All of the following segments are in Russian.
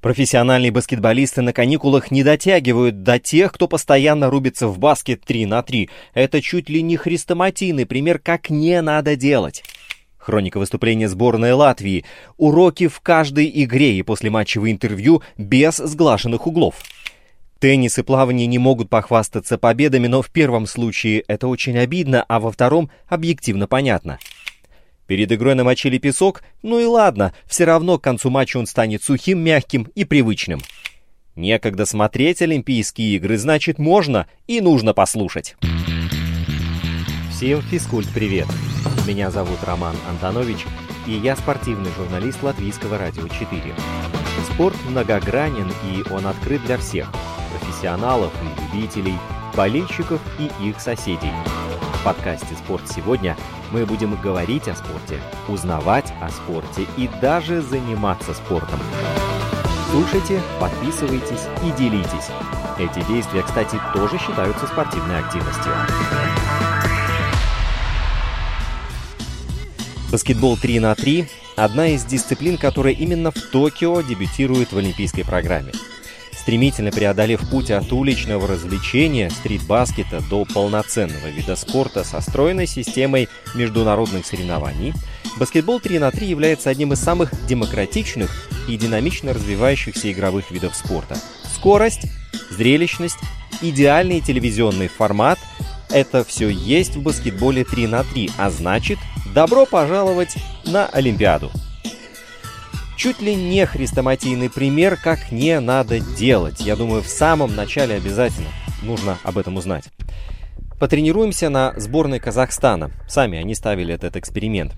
Профессиональные баскетболисты на каникулах не дотягивают до тех, кто постоянно рубится в баскет 3 на 3. Это чуть ли не хрестоматийный пример, как не надо делать. Хроника выступления сборной Латвии. Уроки в каждой игре и послематчевые интервью без сглаженных углов. Теннис и плавание не могут похвастаться победами, но в первом случае это очень обидно, а во втором объективно понятно. Перед игрой намочили песок, ну и ладно, все равно к концу матча он станет сухим, мягким и привычным. Некогда смотреть Олимпийские игры, значит можно и нужно послушать. Всем физкульт-привет! Меня зовут Роман Антонович, и я спортивный журналист Латвийского радио 4. Спорт многогранен, и он открыт для всех – профессионалов и любителей, болельщиков и их соседей. В подкасте «Спорт сегодня» мы будем говорить о спорте, узнавать о спорте и даже заниматься спортом. Слушайте, подписывайтесь и делитесь. Эти действия, кстати, тоже считаются спортивной активностью. Баскетбол 3 на 3 – одна из дисциплин, которая именно в Токио дебютирует в олимпийской программе. Стремительно преодолев путь от уличного развлечения, стрит-баскета до полноценного вида спорта со стройной системой международных соревнований, баскетбол 3 на 3 является одним из самых демократичных и динамично развивающихся игровых видов спорта. Скорость, зрелищность, идеальный телевизионный формат – это все есть в баскетболе 3 на 3, а значит Добро пожаловать на Олимпиаду! Чуть ли не хрестоматийный пример, как не надо делать. Я думаю, в самом начале обязательно нужно об этом узнать. Потренируемся на сборной Казахстана. Сами они ставили этот эксперимент.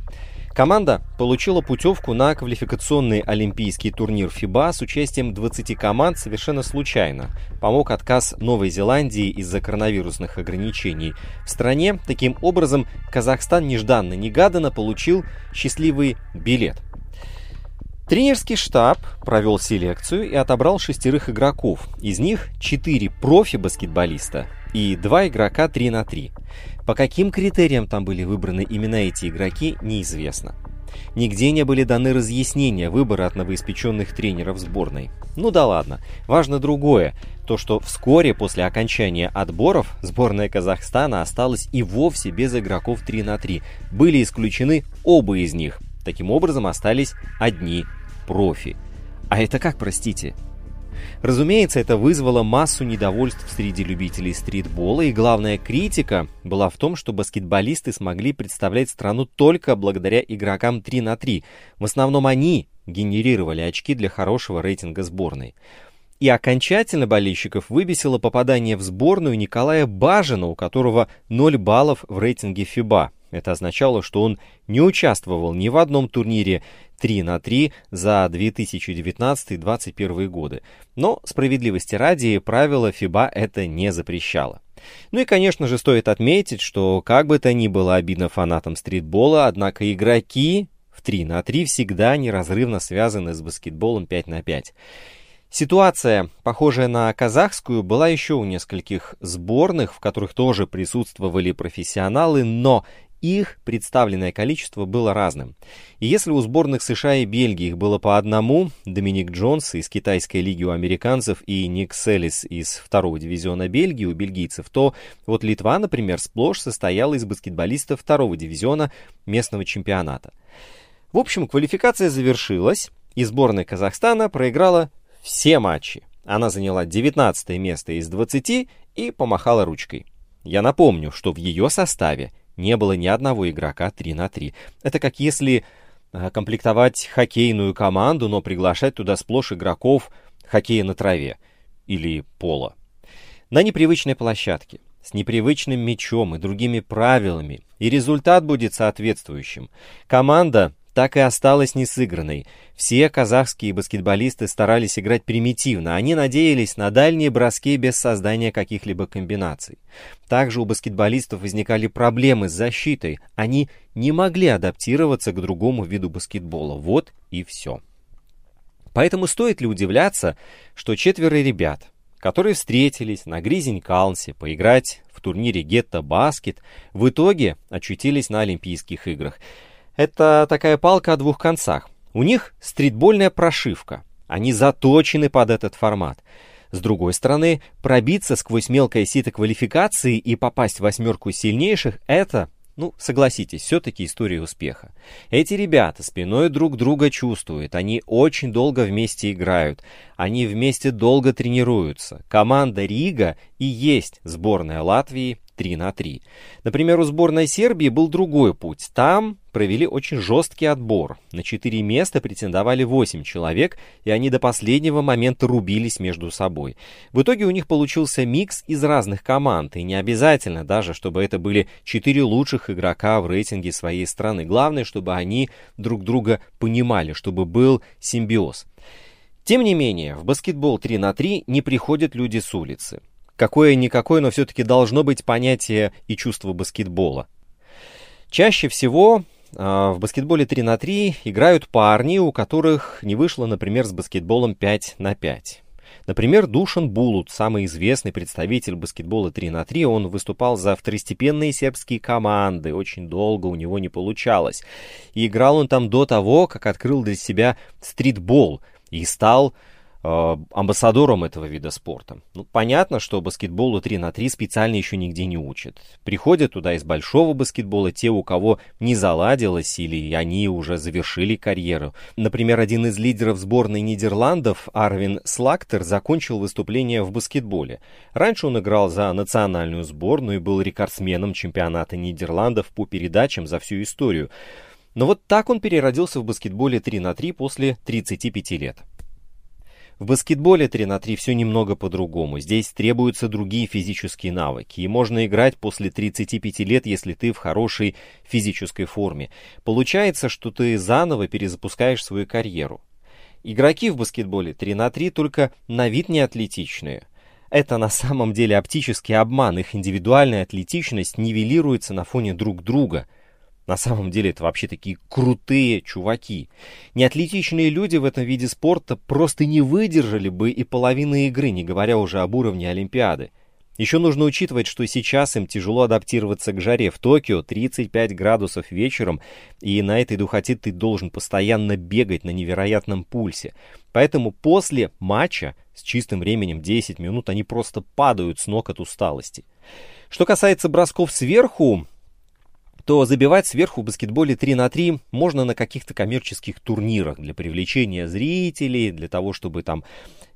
Команда получила путевку на квалификационный олимпийский турнир ФИБА с участием 20 команд совершенно случайно. Помог отказ Новой Зеландии из-за коронавирусных ограничений. В стране, таким образом, Казахстан нежданно-негаданно получил счастливый билет. Тренерский штаб провел селекцию и отобрал шестерых игроков. Из них четыре профи-баскетболиста и два игрока 3 на 3. По каким критериям там были выбраны именно эти игроки, неизвестно. Нигде не были даны разъяснения выбора от новоиспеченных тренеров сборной. Ну да ладно, важно другое. То, что вскоре после окончания отборов сборная Казахстана осталась и вовсе без игроков 3 на 3. Были исключены оба из них. Таким образом остались одни профи. А это как, простите? Разумеется, это вызвало массу недовольств среди любителей стритбола, и главная критика была в том, что баскетболисты смогли представлять страну только благодаря игрокам 3 на 3. В основном они генерировали очки для хорошего рейтинга сборной. И окончательно болельщиков выбесило попадание в сборную Николая Бажина, у которого 0 баллов в рейтинге ФИБА. Это означало, что он не участвовал ни в одном турнире 3 на 3 за 2019-2021 годы. Но, справедливости ради, правило ФИБА это не запрещало. Ну и, конечно же, стоит отметить, что как бы то ни было обидно фанатам стритбола, однако игроки в 3 на 3 всегда неразрывно связаны с баскетболом 5 на 5. Ситуация, похожая на казахскую, была еще у нескольких сборных, в которых тоже присутствовали профессионалы, но их представленное количество было разным. И если у сборных США и Бельгии их было по одному, Доминик Джонс из китайской лиги у американцев и Ник Селлис из второго дивизиона Бельгии у бельгийцев, то вот Литва, например, сплошь состояла из баскетболистов второго дивизиона местного чемпионата. В общем, квалификация завершилась, и сборная Казахстана проиграла все матчи. Она заняла 19 место из 20 и помахала ручкой. Я напомню, что в ее составе не было ни одного игрока 3 на 3. Это как если э, комплектовать хоккейную команду, но приглашать туда сплошь игроков хоккея на траве или пола. На непривычной площадке, с непривычным мячом и другими правилами, и результат будет соответствующим. Команда так и осталась несыгранной. Все казахские баскетболисты старались играть примитивно, они надеялись на дальние броски без создания каких-либо комбинаций. Также у баскетболистов возникали проблемы с защитой, они не могли адаптироваться к другому виду баскетбола. Вот и все. Поэтому стоит ли удивляться, что четверо ребят, которые встретились на Гризень-Калнсе поиграть в турнире Гетто Баскет, в итоге очутились на Олимпийских играх – это такая палка о двух концах. У них стритбольная прошивка. Они заточены под этот формат. С другой стороны, пробиться сквозь мелкое сито квалификации и попасть в восьмерку сильнейших – это ну, согласитесь, все-таки история успеха. Эти ребята спиной друг друга чувствуют, они очень долго вместе играют, они вместе долго тренируются. Команда Рига и есть сборная Латвии 3 на 3. Например, у сборной Сербии был другой путь. Там провели очень жесткий отбор. На 4 места претендовали 8 человек, и они до последнего момента рубились между собой. В итоге у них получился микс из разных команд, и не обязательно даже, чтобы это были 4 лучших игрока в рейтинге своей страны. Главное, чтобы они друг друга понимали, чтобы был симбиоз. Тем не менее, в баскетбол 3 на 3 не приходят люди с улицы. Какое-никакое, но все-таки должно быть понятие и чувство баскетбола. Чаще всего а, в баскетболе 3 на 3 играют парни, у которых не вышло, например, с баскетболом 5 на 5. Например, Душан Булут, самый известный представитель баскетбола 3 на 3, он выступал за второстепенные сербские команды, очень долго у него не получалось. И играл он там до того, как открыл для себя стритбол и стал амбассадором этого вида спорта. Ну, понятно, что баскетболу 3 на 3 специально еще нигде не учат. Приходят туда из большого баскетбола те, у кого не заладилось или они уже завершили карьеру. Например, один из лидеров сборной Нидерландов, Арвин Слактер, закончил выступление в баскетболе. Раньше он играл за национальную сборную и был рекордсменом чемпионата Нидерландов по передачам за всю историю. Но вот так он переродился в баскетболе 3 на 3 после 35 лет. В баскетболе 3 на 3 все немного по-другому. Здесь требуются другие физические навыки. И можно играть после 35 лет, если ты в хорошей физической форме. Получается, что ты заново перезапускаешь свою карьеру. Игроки в баскетболе 3 на 3 только на вид не атлетичные. Это на самом деле оптический обман. Их индивидуальная атлетичность нивелируется на фоне друг друга – на самом деле это вообще такие крутые чуваки. Неатлетичные люди в этом виде спорта просто не выдержали бы и половины игры, не говоря уже об уровне Олимпиады. Еще нужно учитывать, что сейчас им тяжело адаптироваться к жаре. В Токио 35 градусов вечером, и на этой духоте ты должен постоянно бегать на невероятном пульсе. Поэтому после матча с чистым временем 10 минут они просто падают с ног от усталости. Что касается бросков сверху, то забивать сверху в баскетболе 3 на 3 можно на каких-то коммерческих турнирах для привлечения зрителей, для того, чтобы там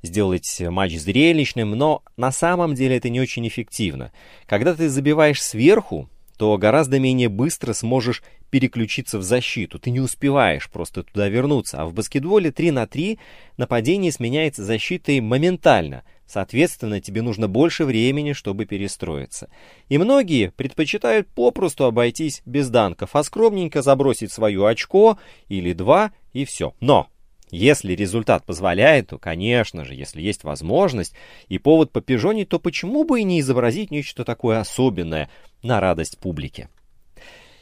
сделать матч зрелищным, но на самом деле это не очень эффективно. Когда ты забиваешь сверху, то гораздо менее быстро сможешь переключиться в защиту. Ты не успеваешь просто туда вернуться. А в баскетболе 3 на 3 нападение сменяется защитой моментально – Соответственно, тебе нужно больше времени, чтобы перестроиться. И многие предпочитают попросту обойтись без данков, а скромненько забросить свое очко или два и все. Но если результат позволяет, то, конечно же, если есть возможность и повод попижонить, то почему бы и не изобразить нечто такое особенное на радость публике?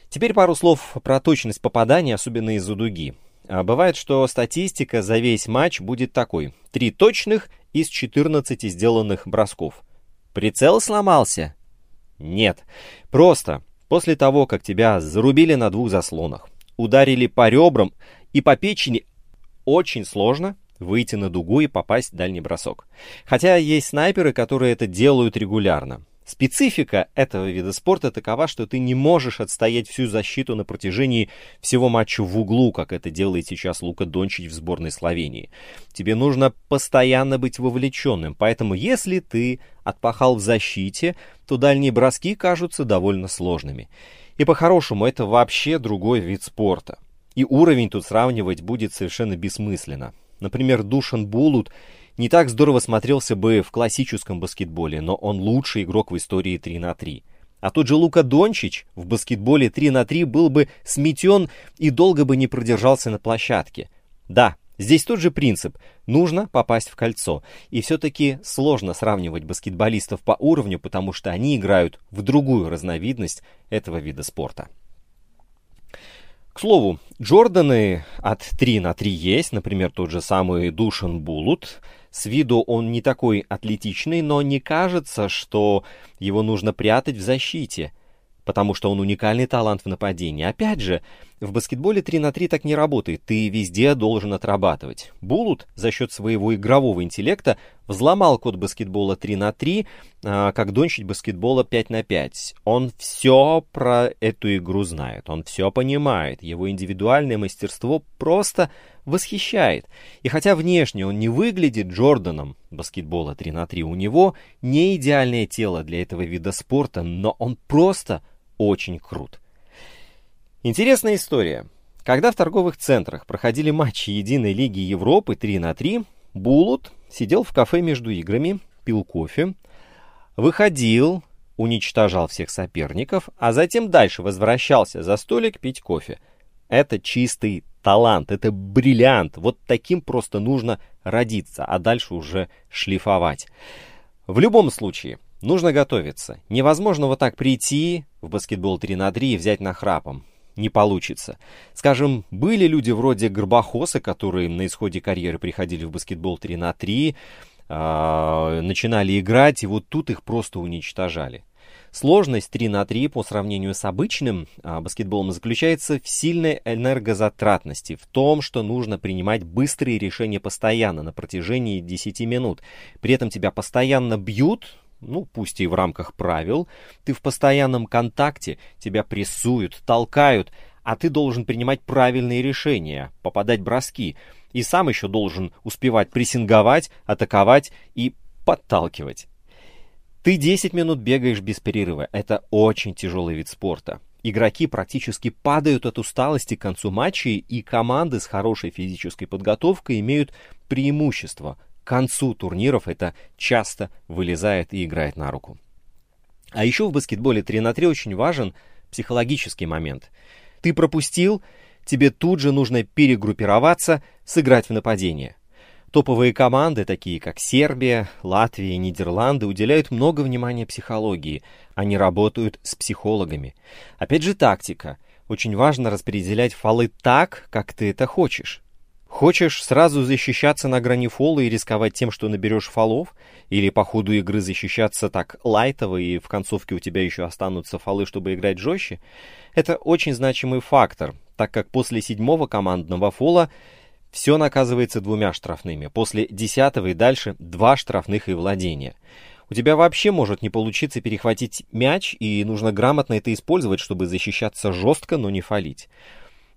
Теперь пару слов про точность попадания, особенно из-за дуги. А бывает, что статистика за весь матч будет такой. Три точных из 14 сделанных бросков. Прицел сломался? Нет. Просто после того, как тебя зарубили на двух заслонах, ударили по ребрам и по печени, очень сложно выйти на дугу и попасть в дальний бросок. Хотя есть снайперы, которые это делают регулярно. Специфика этого вида спорта такова, что ты не можешь отстоять всю защиту на протяжении всего матча в углу, как это делает сейчас Лука Дончич в сборной Словении. Тебе нужно постоянно быть вовлеченным, поэтому если ты отпахал в защите, то дальние броски кажутся довольно сложными. И по-хорошему это вообще другой вид спорта. И уровень тут сравнивать будет совершенно бессмысленно. Например, Душан Булут не так здорово смотрелся бы в классическом баскетболе, но он лучший игрок в истории 3 на 3. А тот же Лука Дончич в баскетболе 3 на 3 был бы сметен и долго бы не продержался на площадке. Да, здесь тот же принцип. Нужно попасть в кольцо. И все-таки сложно сравнивать баскетболистов по уровню, потому что они играют в другую разновидность этого вида спорта. К слову, Джорданы от 3 на 3 есть, например, тот же самый Душан Булут – с виду он не такой атлетичный, но не кажется, что его нужно прятать в защите. потому что он уникальный талант в нападении. Опять же, в баскетболе 3 на 3 так не работает, ты везде должен отрабатывать. Булут за счет своего игрового интеллекта взломал код баскетбола 3 на 3, а, как дончить баскетбола 5 на 5. Он все про эту игру знает, он все понимает, его индивидуальное мастерство просто восхищает. И хотя внешне он не выглядит Джорданом баскетбола 3 на 3, у него не идеальное тело для этого вида спорта, но он просто очень крут. Интересная история. Когда в торговых центрах проходили матчи Единой Лиги Европы 3 на 3, Булут сидел в кафе между играми, пил кофе, выходил, уничтожал всех соперников, а затем дальше возвращался за столик пить кофе. Это чистый талант, это бриллиант. Вот таким просто нужно родиться, а дальше уже шлифовать. В любом случае, нужно готовиться. Невозможно вот так прийти в баскетбол 3 на 3 и взять нахрапом. Не получится. Скажем, были люди вроде Горбахоса, которые на исходе карьеры приходили в баскетбол 3 на 3, э, начинали играть, и вот тут их просто уничтожали. Сложность 3 на 3 по сравнению с обычным а, баскетболом заключается в сильной энергозатратности, в том, что нужно принимать быстрые решения постоянно, на протяжении 10 минут. При этом тебя постоянно бьют, ну, пусть и в рамках правил, ты в постоянном контакте, тебя прессуют, толкают, а ты должен принимать правильные решения, попадать броски, и сам еще должен успевать прессинговать, атаковать и подталкивать. Ты 10 минут бегаешь без перерыва. Это очень тяжелый вид спорта. Игроки практически падают от усталости к концу матчей, и команды с хорошей физической подготовкой имеют преимущество. Концу турниров это часто вылезает и играет на руку. А еще в баскетболе 3 на 3 очень важен психологический момент. Ты пропустил, тебе тут же нужно перегруппироваться, сыграть в нападение – Топовые команды, такие как Сербия, Латвия Нидерланды, уделяют много внимания психологии. Они работают с психологами. Опять же тактика. Очень важно распределять фолы так, как ты это хочешь. Хочешь сразу защищаться на грани фола и рисковать тем, что наберешь фолов? Или по ходу игры защищаться так лайтово и в концовке у тебя еще останутся фолы, чтобы играть жестче? Это очень значимый фактор, так как после седьмого командного фола все наказывается двумя штрафными. После десятого и дальше два штрафных и владения. У тебя вообще может не получиться перехватить мяч, и нужно грамотно это использовать, чтобы защищаться жестко, но не фалить.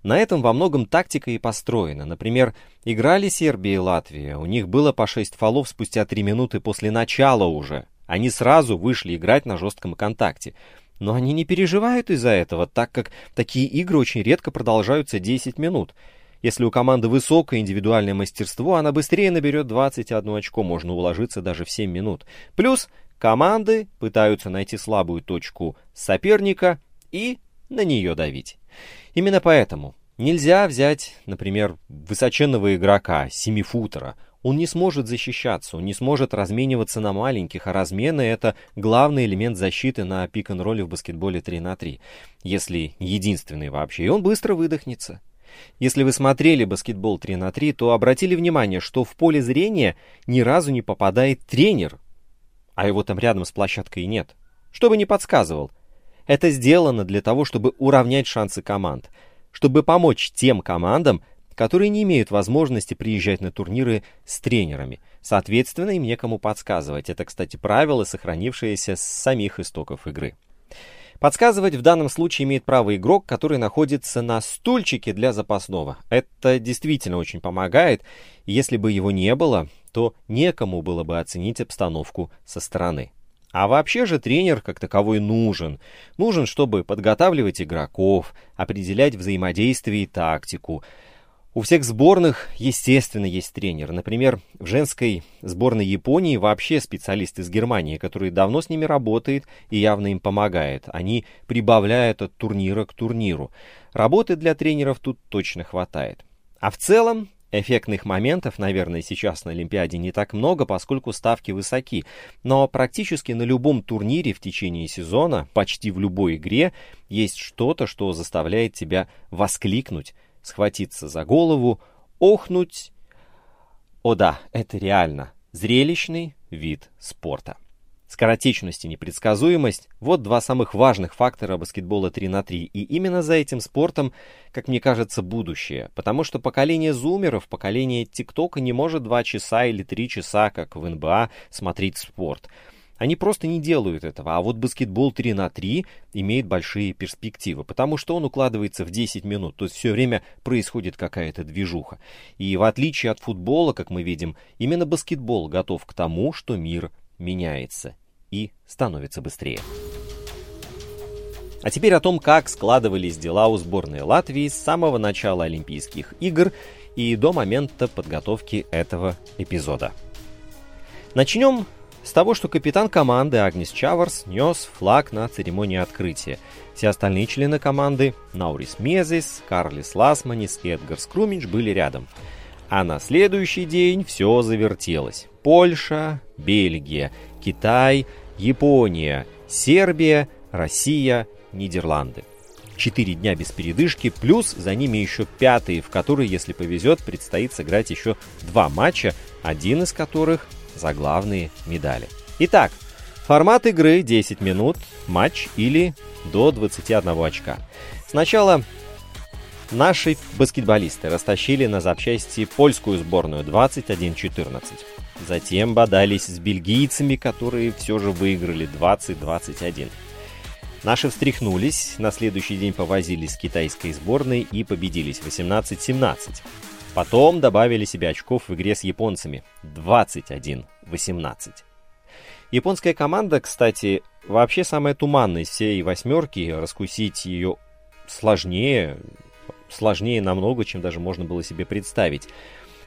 На этом во многом тактика и построена. Например, играли Сербия и Латвия, у них было по 6 фолов спустя 3 минуты после начала уже. Они сразу вышли играть на жестком контакте. Но они не переживают из-за этого, так как такие игры очень редко продолжаются 10 минут. Если у команды высокое индивидуальное мастерство, она быстрее наберет 21 очко, можно уложиться даже в 7 минут. Плюс команды пытаются найти слабую точку соперника и на нее давить. Именно поэтому нельзя взять, например, высоченного игрока, семифутера. Он не сможет защищаться, он не сможет размениваться на маленьких, а размены — это главный элемент защиты на пик-н-ролле в баскетболе 3 на 3, если единственный вообще, и он быстро выдохнется. Если вы смотрели баскетбол 3 на 3, то обратили внимание, что в поле зрения ни разу не попадает тренер, а его там рядом с площадкой нет. Что бы ни подсказывал. Это сделано для того, чтобы уравнять шансы команд, чтобы помочь тем командам, которые не имеют возможности приезжать на турниры с тренерами. Соответственно, им некому подсказывать. Это, кстати, правило, сохранившееся с самих истоков игры. Подсказывать в данном случае имеет право игрок, который находится на стульчике для запасного. Это действительно очень помогает. Если бы его не было, то некому было бы оценить обстановку со стороны. А вообще же тренер как таковой нужен. Нужен, чтобы подготавливать игроков, определять взаимодействие и тактику, у всех сборных, естественно, есть тренер. Например, в женской сборной Японии вообще специалист из Германии, который давно с ними работает и явно им помогает. Они прибавляют от турнира к турниру. Работы для тренеров тут точно хватает. А в целом, Эффектных моментов, наверное, сейчас на Олимпиаде не так много, поскольку ставки высоки, но практически на любом турнире в течение сезона, почти в любой игре, есть что-то, что заставляет тебя воскликнуть, схватиться за голову, охнуть. О да, это реально зрелищный вид спорта. Скоротечность и непредсказуемость – вот два самых важных фактора баскетбола 3 на 3. И именно за этим спортом, как мне кажется, будущее. Потому что поколение зумеров, поколение ТикТока не может два часа или три часа, как в НБА, смотреть спорт. Они просто не делают этого. А вот баскетбол 3 на 3 имеет большие перспективы, потому что он укладывается в 10 минут. То есть все время происходит какая-то движуха. И в отличие от футбола, как мы видим, именно баскетбол готов к тому, что мир меняется и становится быстрее. А теперь о том, как складывались дела у сборной Латвии с самого начала Олимпийских игр и до момента подготовки этого эпизода. Начнем с того, что капитан команды Агнес Чаварс нес флаг на церемонии открытия. Все остальные члены команды Наурис Мезис, Карлис Ласманис и Эдгар Скрумич были рядом. А на следующий день все завертелось. Польша, Бельгия, Китай, Япония, Сербия, Россия, Нидерланды. Четыре дня без передышки, плюс за ними еще пятый, в который, если повезет, предстоит сыграть еще два матча, один из которых за главные медали. Итак, формат игры 10 минут, матч или до 21 очка. Сначала наши баскетболисты растащили на запчасти польскую сборную 21-14. Затем бодались с бельгийцами, которые все же выиграли 20-21. Наши встряхнулись, на следующий день повозились с китайской сборной и победились 18-17. Потом добавили себе очков в игре с японцами 21-18. Японская команда, кстати, вообще самая туманная из всей восьмерки. Раскусить ее сложнее, сложнее намного, чем даже можно было себе представить.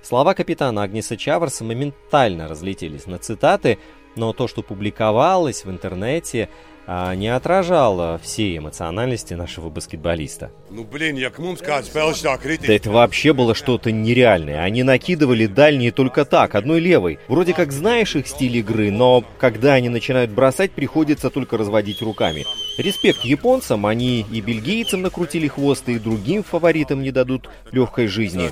Слова капитана Агниса Чаварса моментально разлетелись на цитаты, но то, что публиковалось в интернете, а, не отражало всей эмоциональности нашего баскетболиста. Ну блин, spēles tā kritika. Да это вообще было что-то нереальное. Они накидывали дальние только так, одной левой. Вроде как знаешь их стиль игры, но когда они начинают бросать, приходится только разводить руками. Респект японцам, они и бельгийцам накрутили хвосты, и другим фаворитам не дадут легкой жизни.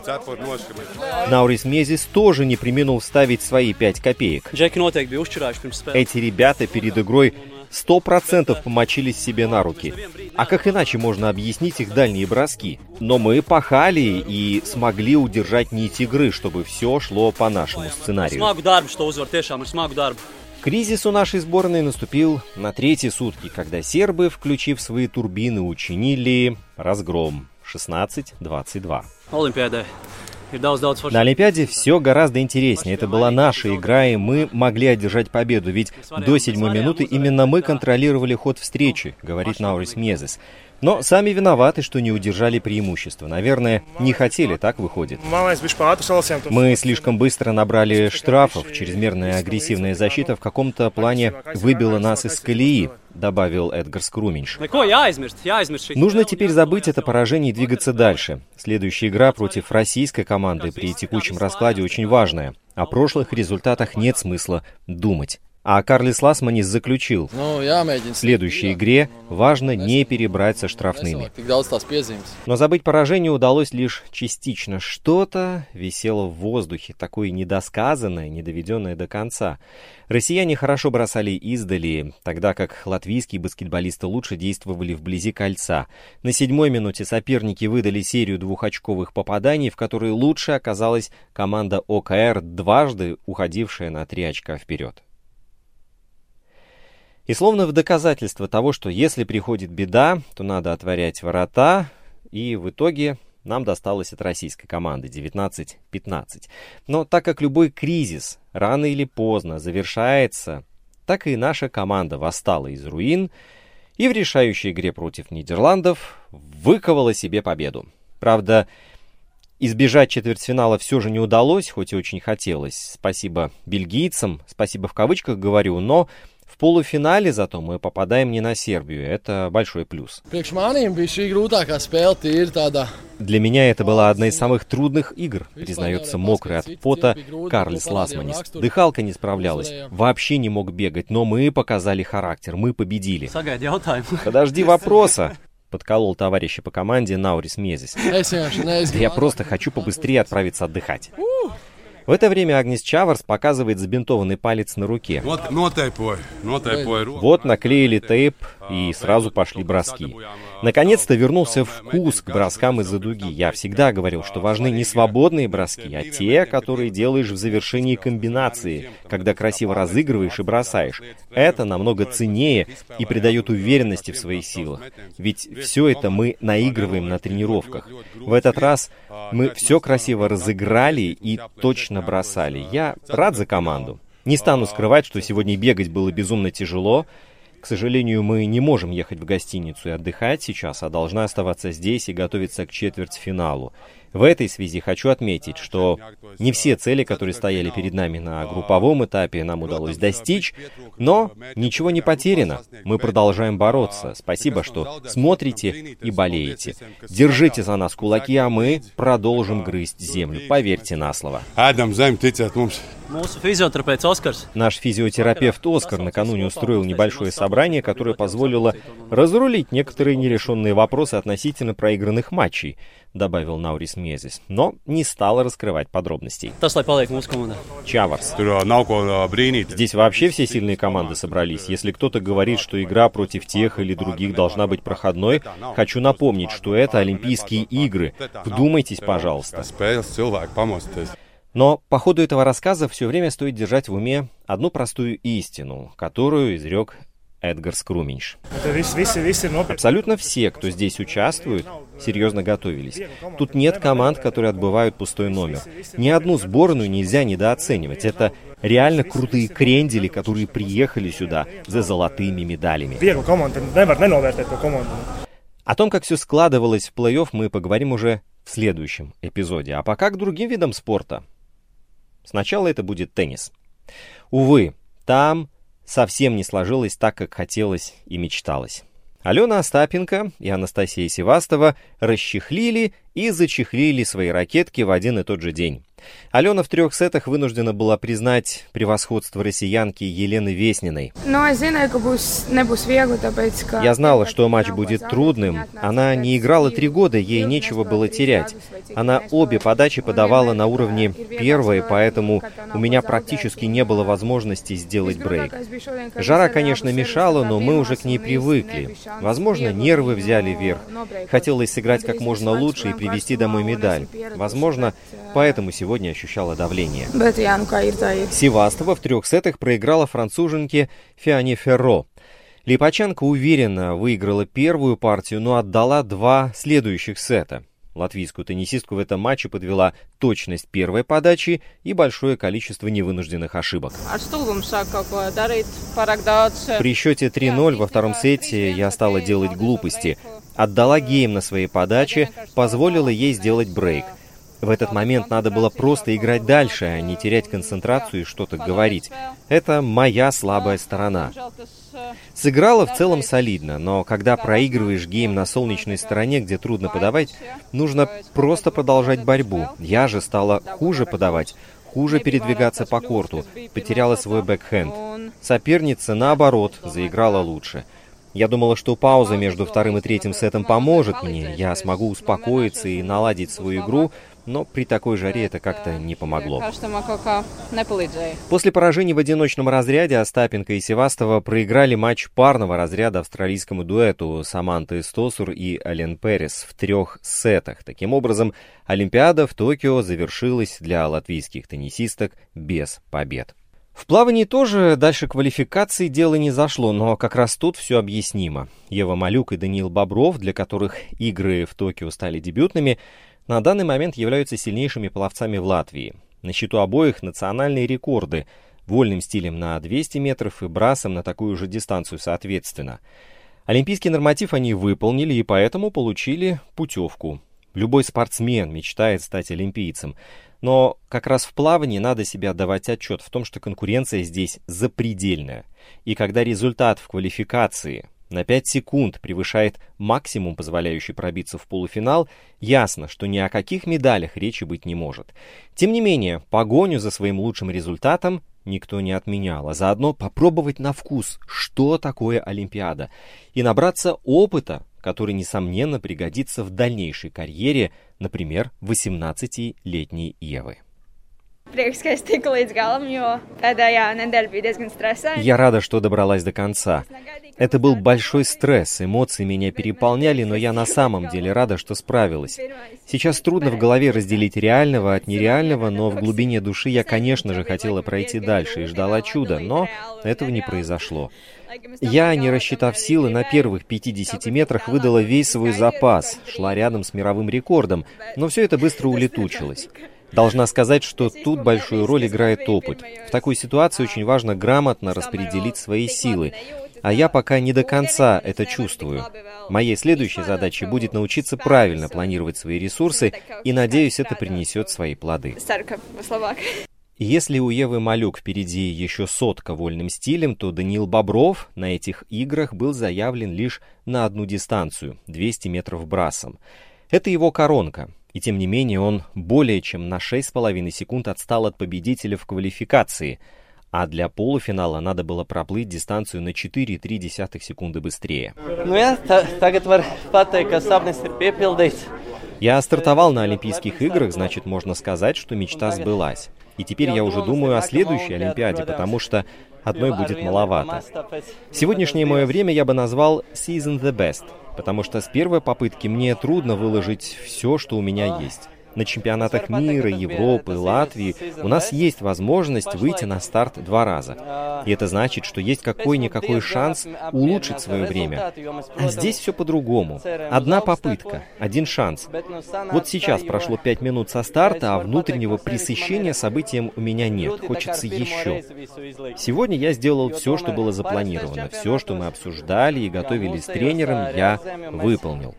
Наурис Мезис тоже не применил вставить свои пять копеек. Эти ребята перед игрой сто процентов помочились себе на руки. А как иначе можно объяснить их дальние броски? Но мы пахали и смогли удержать нить игры, чтобы все шло по нашему сценарию. Кризис у нашей сборной наступил на третьи сутки, когда сербы, включив свои турбины, учинили разгром 16-22. Олимпиада. На Олимпиаде все гораздо интереснее. Это была наша игра, и мы могли одержать победу, ведь до седьмой минуты именно мы контролировали ход встречи, говорит Наурис Мезес. Но сами виноваты, что не удержали преимущество. Наверное, не хотели, так выходит. Мы слишком быстро набрали штрафов. Чрезмерная агрессивная защита в каком-то плане выбила нас из колеи добавил Эдгар Скруминш. Нужно теперь забыть это поражение и двигаться дальше. Следующая игра против российской команды при текущем раскладе очень важная. О прошлых результатах нет смысла думать. А Карлис Ласманис заключил, ну, в следующей игре важно не перебрать со штрафными. Но забыть поражение удалось лишь частично. Что-то висело в воздухе, такое недосказанное, недоведенное до конца. Россияне хорошо бросали издали, тогда как латвийские баскетболисты лучше действовали вблизи кольца. На седьмой минуте соперники выдали серию двухочковых попаданий, в которой лучше оказалась команда ОКР, дважды уходившая на три очка вперед. И словно в доказательство того, что если приходит беда, то надо отворять ворота, и в итоге нам досталось от российской команды 19-15. Но так как любой кризис рано или поздно завершается, так и наша команда восстала из руин и в решающей игре против Нидерландов выковала себе победу. Правда, избежать четвертьфинала все же не удалось, хоть и очень хотелось. Спасибо бельгийцам, спасибо в кавычках говорю, но в полуфинале зато мы попадаем не на Сербию. Это большой плюс. Для меня это была одна из самых трудных игр, признается мокрый от пота Карлис Ласманис. Дыхалка не справлялась, вообще не мог бегать, но мы показали характер, мы победили. Подожди вопроса, подколол товарища по команде Наурис Мезис. Я просто хочу побыстрее отправиться отдыхать. В это время Агнес Чаварс показывает забинтованный палец на руке. Вот наклеили тейп и сразу пошли броски. Наконец-то вернулся вкус к броскам из-за дуги. Я всегда говорил, что важны не свободные броски, а те, которые делаешь в завершении комбинации, когда красиво разыгрываешь и бросаешь. Это намного ценнее и придает уверенности в своих силах. Ведь все это мы наигрываем на тренировках. В этот раз мы все красиво разыграли и точно бросали. Я рад за команду. Не стану скрывать, что сегодня бегать было безумно тяжело, к сожалению, мы не можем ехать в гостиницу и отдыхать сейчас, а должны оставаться здесь и готовиться к четвертьфиналу. В этой связи хочу отметить, что не все цели, которые стояли перед нами на групповом этапе, нам удалось достичь, но ничего не потеряно. Мы продолжаем бороться. Спасибо, что смотрите и болеете. Держите за нас кулаки, а мы продолжим грызть землю. Поверьте на слово. Наш физиотерапевт Оскар накануне устроил небольшое собрание, которое позволило разрулить некоторые нерешенные вопросы относительно проигранных матчей добавил Наурис Мезис, но не стал раскрывать подробностей. Чаварс. Здесь вообще все сильные команды собрались. Если кто-то говорит, что игра против тех или других должна быть проходной, хочу напомнить, что это Олимпийские игры. Вдумайтесь, пожалуйста. Но по ходу этого рассказа все время стоит держать в уме одну простую истину, которую изрек Эдгар Скруминш. Абсолютно все, кто здесь участвует, серьезно готовились. Тут нет команд, которые отбывают пустой номер. Ни одну сборную нельзя недооценивать. Это реально крутые крендели, которые приехали сюда за золотыми медалями. О том, как все складывалось в плей-офф, мы поговорим уже в следующем эпизоде. А пока к другим видам спорта. Сначала это будет теннис. Увы, там совсем не сложилось так, как хотелось и мечталось. Алена Остапенко и Анастасия Севастова расчехлили и зачехлили свои ракетки в один и тот же день. Алена в трех сетах вынуждена была признать превосходство россиянки Елены Весниной. Я знала, что матч будет трудным. Она не играла три года, ей нечего было терять. Она обе подачи подавала на уровне первой, поэтому у меня практически не было возможности сделать брейк. Жара, конечно, мешала, но мы уже к ней привыкли. Возможно, нервы взяли верх. Хотелось сыграть как можно лучше и привести домой медаль. Возможно, поэтому сегодня сегодня ощущала давление. Севастова в трех сетах проиграла француженке Фиане Ферро. Липаченко уверенно выиграла первую партию, но отдала два следующих сета. Латвийскую теннисистку в этом матче подвела точность первой подачи и большое количество невынужденных ошибок. При счете 3-0 во втором сете я стала делать глупости. Отдала гейм на своей подаче, позволила ей сделать брейк – в этот момент надо было просто играть дальше, а не терять концентрацию и что-то говорить. Это моя слабая сторона. Сыграла в целом солидно, но когда проигрываешь гейм на солнечной стороне, где трудно подавать, нужно просто продолжать борьбу. Я же стала хуже подавать, хуже передвигаться по корту, потеряла свой бэкхенд. Соперница, наоборот, заиграла лучше. Я думала, что пауза между вторым и третьим сетом поможет мне, я смогу успокоиться и наладить свою игру, но при такой жаре это как-то не помогло. После поражений в одиночном разряде Остапенко и Севастова проиграли матч парного разряда австралийскому дуэту Саманты Стосур и Ален Перес в трех сетах. Таким образом, Олимпиада в Токио завершилась для латвийских теннисисток без побед. В плавании тоже дальше квалификации дело не зашло, но как раз тут все объяснимо. Ева Малюк и Даниил Бобров, для которых игры в Токио стали дебютными, на данный момент являются сильнейшими пловцами в Латвии. На счету обоих национальные рекорды вольным стилем на 200 метров и брасом на такую же дистанцию соответственно. Олимпийский норматив они выполнили и поэтому получили путевку. Любой спортсмен мечтает стать олимпийцем. Но как раз в плавании надо себе отдавать отчет в том, что конкуренция здесь запредельная. И когда результат в квалификации на 5 секунд превышает максимум, позволяющий пробиться в полуфинал, ясно, что ни о каких медалях речи быть не может. Тем не менее, погоню за своим лучшим результатом никто не отменял, а заодно попробовать на вкус, что такое Олимпиада, и набраться опыта, который, несомненно, пригодится в дальнейшей карьере, например, 18-летней Евы. Prieks, ka es tiku līdz galam, jo pēdējā nedēļa bija diezgan стрессовая. Я рада, что добралась до конца. Это был большой стресс, эмоции меня переполняли, но я на самом деле рада, что справилась. Сейчас трудно в голове разделить реального от нереального, но в глубине души я, конечно же, хотела пройти дальше и ждала чуда, но этого не произошло. Я, не рассчитав силы, на первых 50 метрах выдала весь свой запас, шла рядом с мировым рекордом, но все это быстро улетучилось. Должна сказать, что тут большую роль играет опыт. В такой ситуации очень важно грамотно распределить свои силы. А я пока не до конца это чувствую. Моей следующей задачей будет научиться правильно планировать свои ресурсы, и, надеюсь, это принесет свои плоды. Если у Евы Малюк впереди еще сотка вольным стилем, то Даниил Бобров на этих играх был заявлен лишь на одну дистанцию – 200 метров брасом. Это его коронка. И тем не менее он более чем на 6,5 секунд отстал от победителя в квалификации, а для полуфинала надо было проплыть дистанцию на 4,3 секунды быстрее. Ну, я стартовал на Олимпийских играх, значит, можно сказать, что мечта сбылась. И теперь я уже думаю о следующей Олимпиаде, потому что одной будет маловато. Сегодняшнее мое время я бы назвал «Season the Best», потому что с первой попытки мне трудно выложить все, что у меня есть на чемпионатах мира, Европы, Латвии у нас есть возможность выйти на старт два раза. И это значит, что есть какой-никакой шанс улучшить свое время. А здесь все по-другому. Одна попытка, один шанс. Вот сейчас прошло пять минут со старта, а внутреннего пресыщения событием у меня нет. Хочется еще. Сегодня я сделал все, что было запланировано. Все, что мы обсуждали и готовили с тренером, я выполнил.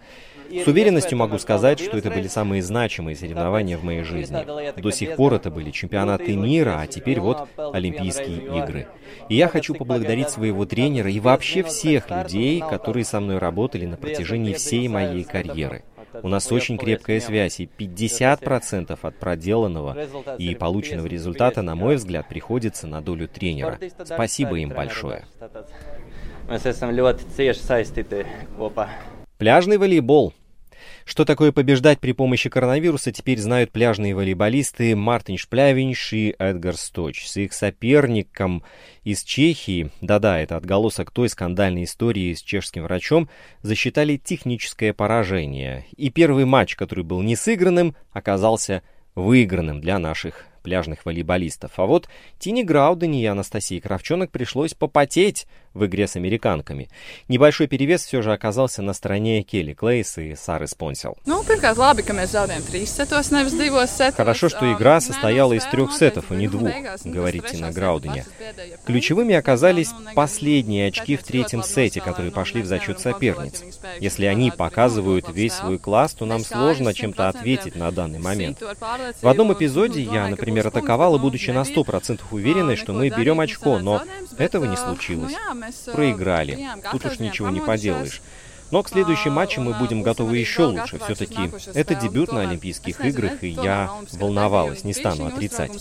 С уверенностью могу сказать, что это были самые значимые соревнования в моей жизни. До сих пор это были чемпионаты мира, а теперь вот Олимпийские игры. И я хочу поблагодарить своего тренера и вообще всех людей, которые со мной работали на протяжении всей моей карьеры. У нас очень крепкая связь, и 50% от проделанного и полученного результата, на мой взгляд, приходится на долю тренера. Спасибо им большое. Пляжный волейбол. Что такое побеждать при помощи коронавируса, теперь знают пляжные волейболисты Мартин Шплявинш и Эдгар Сточ. С их соперником из Чехии, да-да, это отголосок той скандальной истории с чешским врачом, засчитали техническое поражение. И первый матч, который был не сыгранным, оказался выигранным для наших пляжных волейболистов. А вот Тине Граудене и Анастасии Кравчонок пришлось попотеть в игре с американками. Небольшой перевес все же оказался на стороне Келли Клейс и Сары Спонсел. Ну, Хорошо, что игра состояла из трех сетов, а не двух, говорит Тина Граудене. Ключевыми оказались последние очки в третьем сете, которые пошли в зачет соперниц. Если они показывают весь свой класс, то нам сложно чем-то ответить на данный момент. В одном эпизоде я, например, например, атаковала, будучи на 100% уверенной, что мы берем очко, но этого не случилось. Проиграли. Тут уж ничего не поделаешь. Но к следующим матчам мы будем готовы еще лучше. Все-таки это дебют на Олимпийских играх, и я волновалась, не стану отрицать.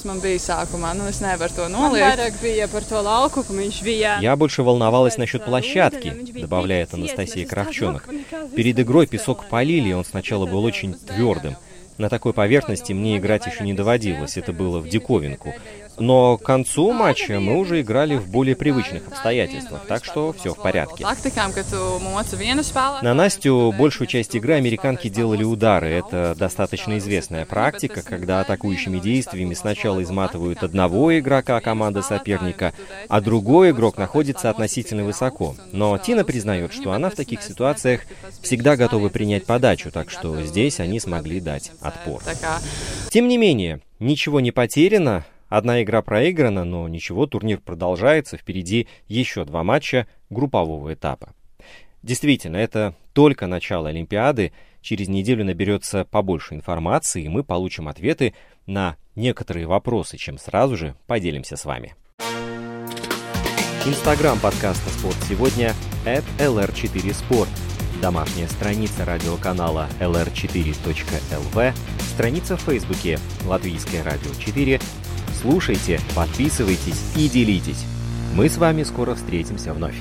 Я больше волновалась насчет площадки, добавляет Анастасия Кравченок. Перед игрой песок полили, и он сначала был очень твердым. На такой поверхности мне играть еще не доводилось, это было в диковинку. Но к концу матча мы уже играли в более привычных обстоятельствах, так что все в порядке. На Настю большую часть игры американки делали удары. Это достаточно известная практика, когда атакующими действиями сначала изматывают одного игрока команды соперника, а другой игрок находится относительно высоко. Но Тина признает, что она в таких ситуациях всегда готова принять подачу, так что здесь они смогли дать отпор. Тем не менее, ничего не потеряно. Одна игра проиграна, но ничего, турнир продолжается, впереди еще два матча группового этапа. Действительно, это только начало Олимпиады, через неделю наберется побольше информации, и мы получим ответы на некоторые вопросы, чем сразу же поделимся с вами. Инстаграм подкаста «Спорт сегодня» at lr4sport. Домашняя страница радиоканала lr4.lv, страница в Фейсбуке «Латвийское радио 4», Слушайте, подписывайтесь и делитесь. Мы с вами скоро встретимся вновь.